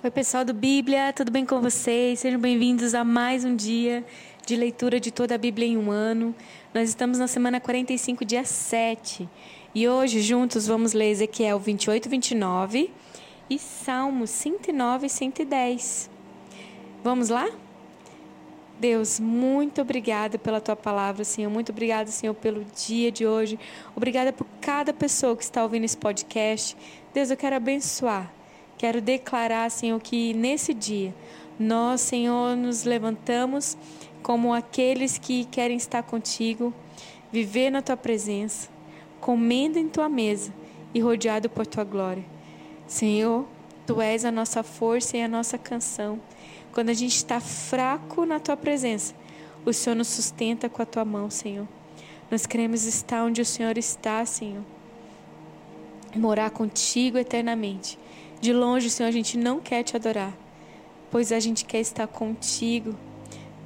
Oi, pessoal do Bíblia, tudo bem com vocês? Sejam bem-vindos a mais um dia de leitura de toda a Bíblia em um ano. Nós estamos na semana 45, dia 7. E hoje, juntos, vamos ler Ezequiel 28, 29 e Salmos 109 e 110. Vamos lá? Deus, muito obrigada pela tua palavra, Senhor. Muito obrigada, Senhor, pelo dia de hoje. Obrigada por cada pessoa que está ouvindo esse podcast. Deus, eu quero abençoar Quero declarar, Senhor, que nesse dia nós, Senhor, nos levantamos como aqueles que querem estar contigo, viver na tua presença, comendo em tua mesa e rodeado por tua glória. Senhor, tu és a nossa força e a nossa canção. Quando a gente está fraco na tua presença, o Senhor nos sustenta com a tua mão, Senhor. Nós queremos estar onde o Senhor está, Senhor. Morar contigo eternamente. De longe, Senhor, a gente não quer te adorar, pois a gente quer estar contigo.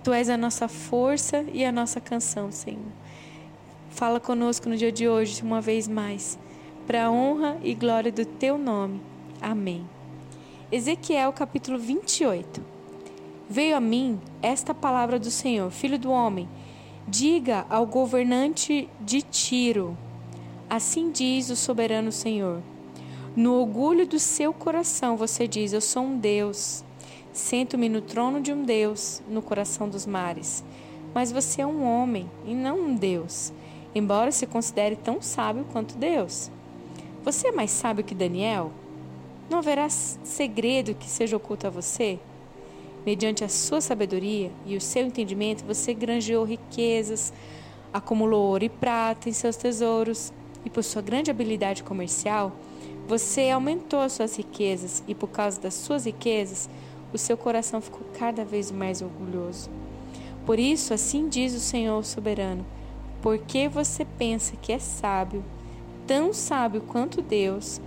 Tu és a nossa força e a nossa canção, Senhor. Fala conosco no dia de hoje, uma vez mais, para a honra e glória do teu nome. Amém. Ezequiel capítulo 28. Veio a mim esta palavra do Senhor, filho do homem. Diga ao governante de Tiro: Assim diz o soberano Senhor no orgulho do seu coração você diz: Eu sou um Deus. Sento-me no trono de um Deus no coração dos mares. Mas você é um homem e não um Deus, embora se considere tão sábio quanto Deus. Você é mais sábio que Daniel? Não haverá segredo que seja oculto a você? Mediante a sua sabedoria e o seu entendimento, você granjeou riquezas, acumulou ouro e prata em seus tesouros, e por sua grande habilidade comercial, você aumentou as suas riquezas e por causa das suas riquezas, o seu coração ficou cada vez mais orgulhoso. Por isso, assim diz o Senhor soberano: porque você pensa que é sábio, tão sábio quanto Deus,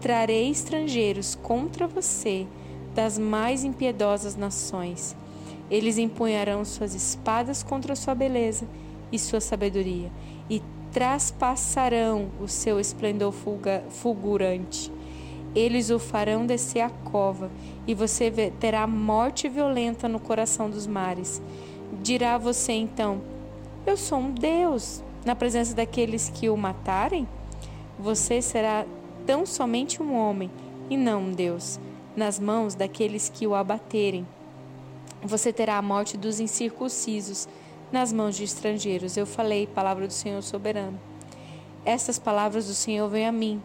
trarei estrangeiros contra você das mais impiedosas nações. Eles empunharão suas espadas contra sua beleza e sua sabedoria, e traspassarão o seu esplendor fulgurante. Eles o farão descer a cova, e você terá morte violenta no coração dos mares. Dirá você então: Eu sou um Deus, na presença daqueles que o matarem? Você será tão somente um homem, e não um Deus, nas mãos daqueles que o abaterem. Você terá a morte dos incircuncisos nas mãos de estrangeiros. Eu falei, palavra do Senhor soberano. Estas palavras do Senhor vêm a mim.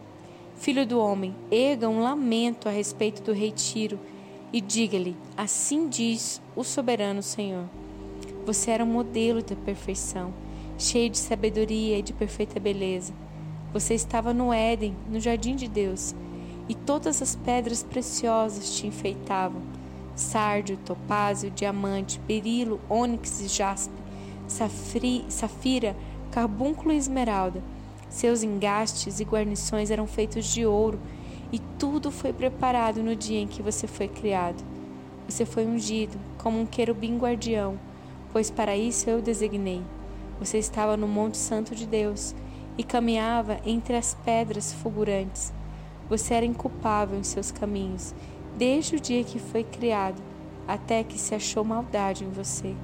Filho do homem, erga um lamento a respeito do retiro e diga-lhe: Assim diz o soberano Senhor. Você era um modelo de perfeição, cheio de sabedoria e de perfeita beleza. Você estava no Éden, no jardim de Deus, e todas as pedras preciosas te enfeitavam: sárdio, topázio, diamante, berilo, ônix e jaspe safri, safira, carbúnculo e esmeralda. Seus engastes e guarnições eram feitos de ouro, e tudo foi preparado no dia em que você foi criado. Você foi ungido como um querubim guardião, pois para isso eu o designei. Você estava no Monte Santo de Deus e caminhava entre as pedras fulgurantes. Você era inculpável em seus caminhos, desde o dia que foi criado, até que se achou maldade em você.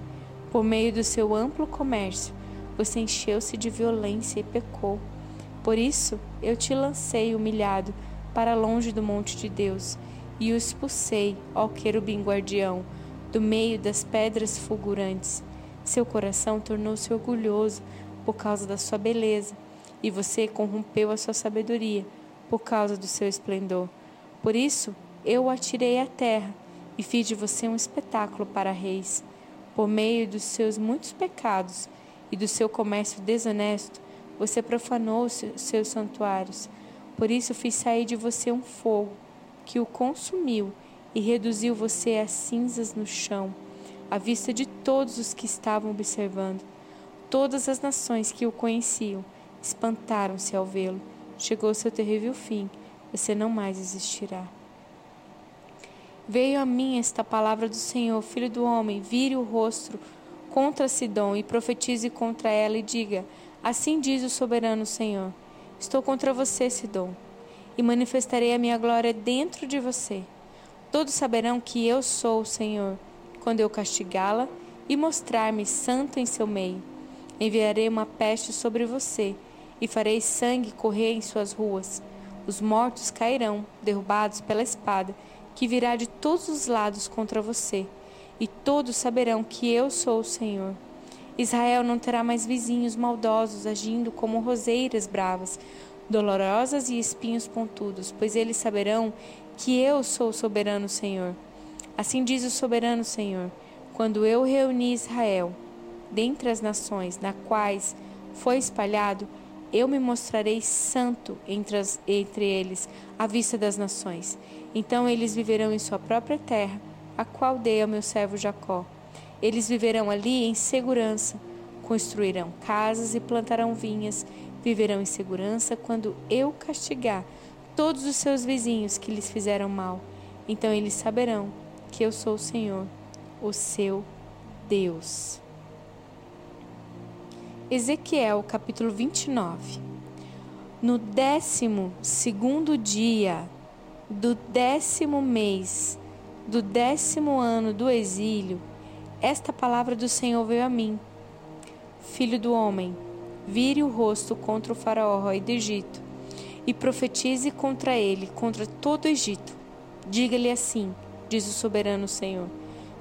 Por meio do seu amplo comércio, você encheu-se de violência e pecou. Por isso, eu te lancei humilhado para longe do monte de Deus e o expulsei, ó querubim guardião, do meio das pedras fulgurantes. Seu coração tornou-se orgulhoso por causa da sua beleza, e você corrompeu a sua sabedoria por causa do seu esplendor. Por isso, eu o atirei à terra e fiz de você um espetáculo para reis. Por meio dos seus muitos pecados e do seu comércio desonesto, você profanou seus santuários. Por isso fiz sair de você um fogo que o consumiu e reduziu você a cinzas no chão, à vista de todos os que estavam observando. Todas as nações que o conheciam espantaram-se ao vê-lo. Chegou seu terrível fim, você não mais existirá. Veio a mim esta palavra do Senhor, filho do homem, vire o rosto contra Sidom e profetize contra ela e diga: Assim diz o soberano Senhor: Estou contra você, Sidom, e manifestarei a minha glória dentro de você. Todos saberão que eu sou o Senhor, quando eu castigá-la e mostrar-me santo em seu meio. Enviarei uma peste sobre você e farei sangue correr em suas ruas. Os mortos cairão, derrubados pela espada, que virá de todos os lados contra você, e todos saberão que eu sou o Senhor. Israel não terá mais vizinhos maldosos agindo como roseiras bravas, dolorosas e espinhos pontudos, pois eles saberão que eu sou o soberano Senhor. Assim diz o soberano Senhor: quando eu reuni Israel dentre as nações na quais foi espalhado, eu me mostrarei santo entre, as, entre eles, à vista das nações. Então eles viverão em sua própria terra, a qual dei ao meu servo Jacó. Eles viverão ali em segurança, construirão casas e plantarão vinhas, viverão em segurança quando eu castigar todos os seus vizinhos que lhes fizeram mal. Então eles saberão que eu sou o Senhor, o seu Deus. Ezequiel capítulo 29. No décimo segundo dia do décimo mês do décimo ano do exílio, esta palavra do Senhor veio a mim. Filho do homem, vire o rosto contra o faraó rei do Egito e profetize contra ele, contra todo o Egito. Diga-lhe assim, diz o soberano Senhor: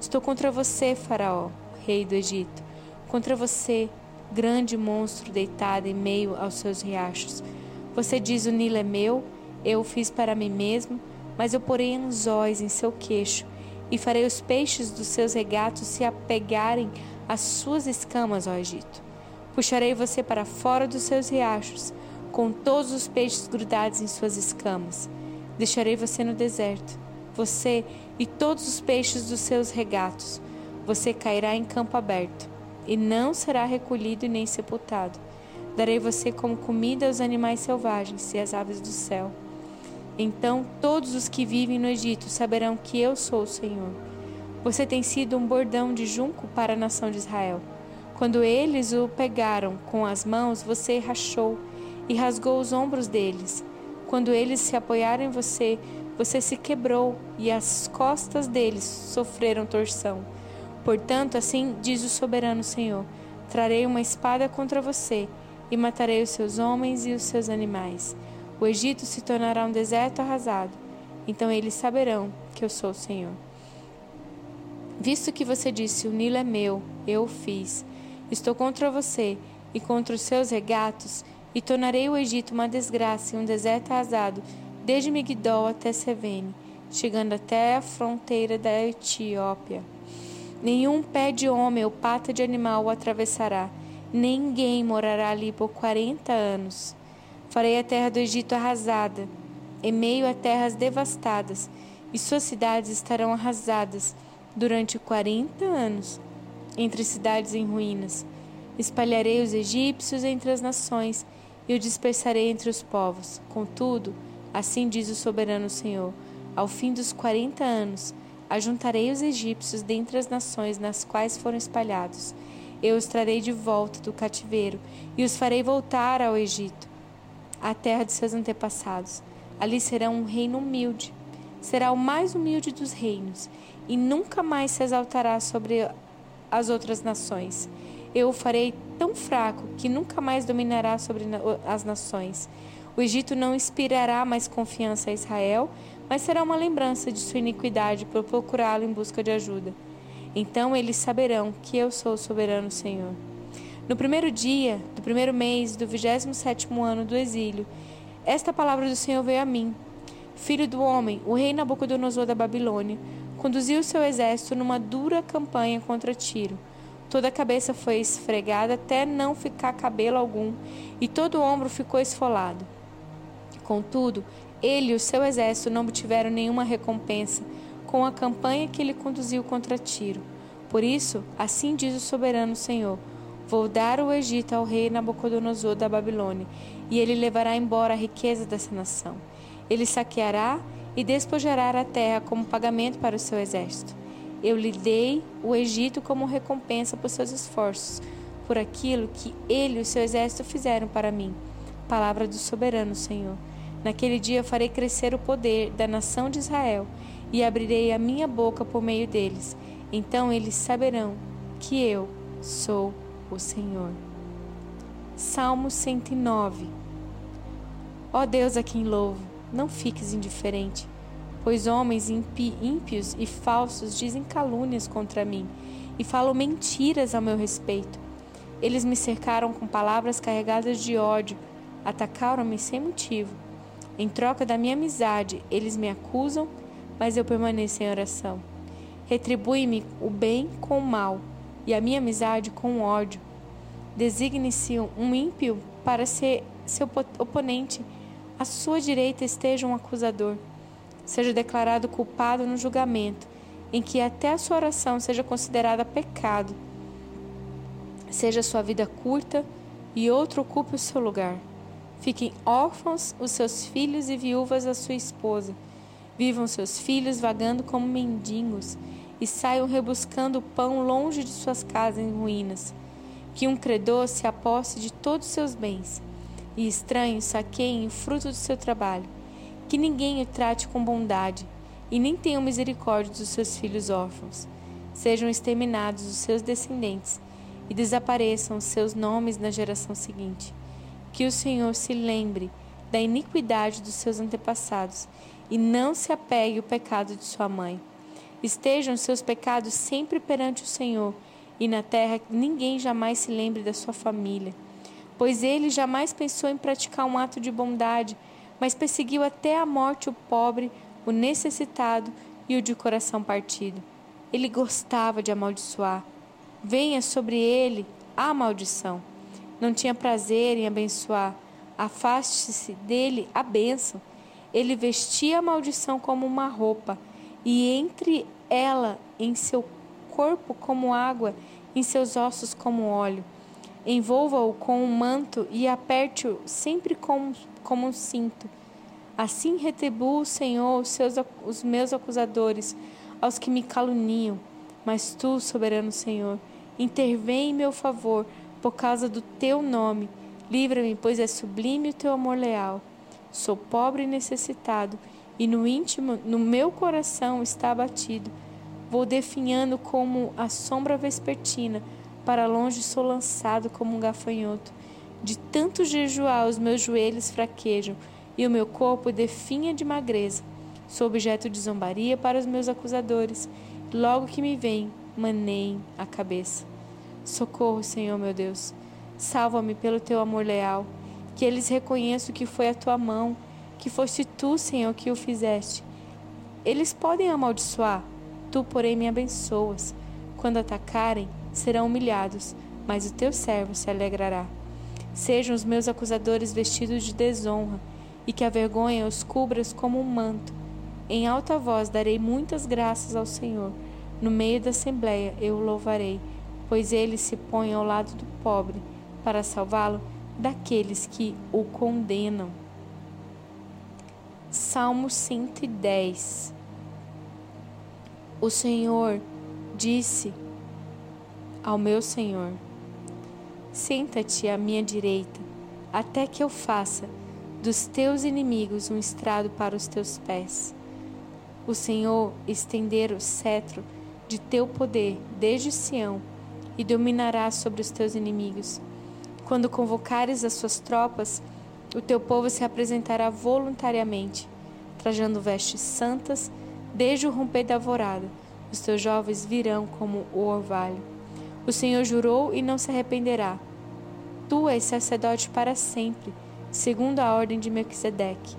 Estou contra você, faraó, rei do Egito, contra você, grande monstro deitado em meio aos seus riachos. Você diz: O Nilo é meu, eu o fiz para mim mesmo, mas eu porei anzóis em seu queixo e farei os peixes dos seus regatos se apegarem às suas escamas, ó Egito. Puxarei você para fora dos seus riachos, com todos os peixes grudados em suas escamas. Deixarei você no deserto, você e todos os peixes dos seus regatos. Você cairá em campo aberto e não será recolhido nem sepultado. Darei você como comida aos animais selvagens e às aves do céu. Então todos os que vivem no Egito saberão que eu sou o Senhor. Você tem sido um bordão de junco para a nação de Israel. Quando eles o pegaram com as mãos, você rachou e rasgou os ombros deles. Quando eles se apoiaram em você, você se quebrou e as costas deles sofreram torção. Portanto, assim diz o soberano Senhor: Trarei uma espada contra você e matarei os seus homens e os seus animais. O Egito se tornará um deserto arrasado. Então eles saberão que eu sou o Senhor. Visto que você disse: O Nilo é meu, eu o fiz. Estou contra você e contra os seus regatos, e tornarei o Egito uma desgraça e um deserto arrasado, desde Migdol até Sevene, chegando até a fronteira da Etiópia. Nenhum pé de homem ou pata de animal o atravessará. Ninguém morará ali por quarenta anos. Farei a terra do Egito arrasada, em meio a terras devastadas, e suas cidades estarão arrasadas durante quarenta anos, entre cidades em ruínas. Espalharei os egípcios entre as nações e o dispersarei entre os povos. Contudo, assim diz o soberano Senhor, ao fim dos quarenta anos, Ajuntarei os egípcios dentre as nações nas quais foram espalhados. Eu os trarei de volta do cativeiro e os farei voltar ao Egito, à terra de seus antepassados. Ali serão um reino humilde. Será o mais humilde dos reinos e nunca mais se exaltará sobre as outras nações. Eu o farei tão fraco que nunca mais dominará sobre as nações. O Egito não inspirará mais confiança a Israel, mas será uma lembrança de sua iniquidade por procurá-lo em busca de ajuda. Então eles saberão que eu sou o soberano Senhor. No primeiro dia do primeiro mês do vigésimo sétimo ano do exílio, esta palavra do Senhor veio a mim. Filho do homem, o rei Nabucodonosor da Babilônia conduziu seu exército numa dura campanha contra Tiro. Toda a cabeça foi esfregada até não ficar cabelo algum, e todo o ombro ficou esfolado. Contudo, ele e o seu exército não obtiveram nenhuma recompensa com a campanha que ele conduziu contra Tiro. Por isso, assim diz o soberano Senhor: Vou dar o Egito ao rei Nabucodonosor da Babilônia, e ele levará embora a riqueza dessa nação. Ele saqueará e despojará a terra como pagamento para o seu exército. Eu lhe dei o Egito como recompensa por seus esforços, por aquilo que ele e o seu exército fizeram para mim. Palavra do soberano Senhor. Naquele dia farei crescer o poder da nação de Israel, e abrirei a minha boca por meio deles. Então eles saberão que eu sou o Senhor. Salmo 109 Ó Deus a quem louvo, não fiques indiferente, pois homens ímpios e falsos dizem calúnias contra mim e falam mentiras a meu respeito. Eles me cercaram com palavras carregadas de ódio, atacaram-me sem motivo. Em troca da minha amizade, eles me acusam, mas eu permaneço em oração. Retribui-me o bem com o mal, e a minha amizade com ódio. Designe-se um ímpio para ser seu oponente, à sua direita esteja um acusador. Seja declarado culpado no julgamento, em que até a sua oração seja considerada pecado. Seja sua vida curta e outro ocupe o seu lugar. Fiquem órfãos os seus filhos e viúvas a sua esposa. Vivam seus filhos vagando como mendigos e saiam rebuscando pão longe de suas casas em ruínas. Que um credor se aposse de todos os seus bens e estranhos saqueiem o fruto do seu trabalho. Que ninguém o trate com bondade e nem tenham misericórdia dos seus filhos órfãos. Sejam exterminados os seus descendentes e desapareçam os seus nomes na geração seguinte. Que o Senhor se lembre da iniquidade dos seus antepassados e não se apegue ao pecado de sua mãe. Estejam seus pecados sempre perante o Senhor, e na terra ninguém jamais se lembre da sua família. Pois ele jamais pensou em praticar um ato de bondade, mas perseguiu até a morte o pobre, o necessitado e o de coração partido. Ele gostava de amaldiçoar. Venha sobre ele a maldição. Não tinha prazer em abençoar. Afaste-se dele a bênção. Ele vestia a maldição como uma roupa, e entre ela em seu corpo como água, em seus ossos como óleo. Envolva-o com um manto e aperte-o sempre como, como um cinto Assim retribua o Senhor os, seus, os meus acusadores, aos que me caluniam. Mas tu, soberano Senhor, intervém em meu favor por causa do teu nome. Livra-me, pois é sublime o teu amor leal. Sou pobre e necessitado, e no íntimo, no meu coração está abatido. Vou definhando como a sombra vespertina, para longe sou lançado como um gafanhoto. De tanto jejuar, os meus joelhos fraquejam e o meu corpo definha de magreza. Sou objeto de zombaria para os meus acusadores. Logo que me vem, maneiem a cabeça. Socorro, Senhor meu Deus. Salva-me pelo teu amor leal. Que eles reconheçam que foi a tua mão, que foste tu, Senhor, que o fizeste. Eles podem amaldiçoar, tu, porém, me abençoas. Quando atacarem, serão humilhados, mas o teu servo se alegrará. Sejam os meus acusadores vestidos de desonra e que a vergonha os cubras como um manto. Em alta voz darei muitas graças ao Senhor. No meio da assembleia eu o louvarei, pois ele se põe ao lado do pobre, para salvá-lo daqueles que o condenam. Salmo 110 O Senhor disse ao meu Senhor: Senta-te à minha direita, até que eu faça dos teus inimigos um estrado para os teus pés. O Senhor estender o cetro de teu poder desde Sião e dominará sobre os teus inimigos. Quando convocares as suas tropas, o teu povo se apresentará voluntariamente, trajando vestes santas desde o romper da alvorada. Os teus jovens virão como o orvalho. O Senhor jurou e não se arrependerá. Tu és sacerdote para sempre segundo a ordem de Melquisedeque.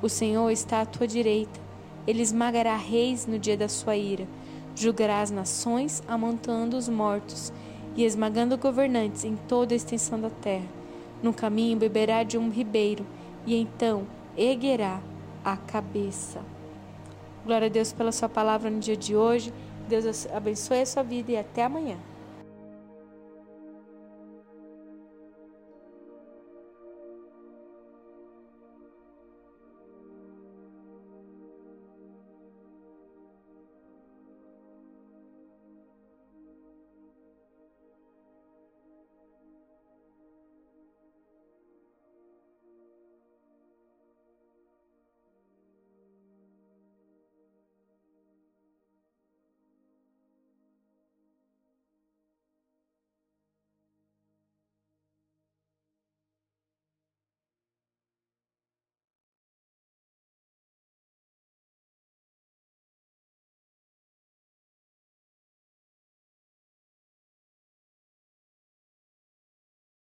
O Senhor está à tua direita. Ele esmagará reis no dia da sua ira. Julgará as nações, amontando os mortos e esmagando governantes em toda a extensão da terra. No caminho beberá de um ribeiro e então erguerá a cabeça. Glória a Deus pela sua palavra no dia de hoje. Deus abençoe a sua vida e até amanhã.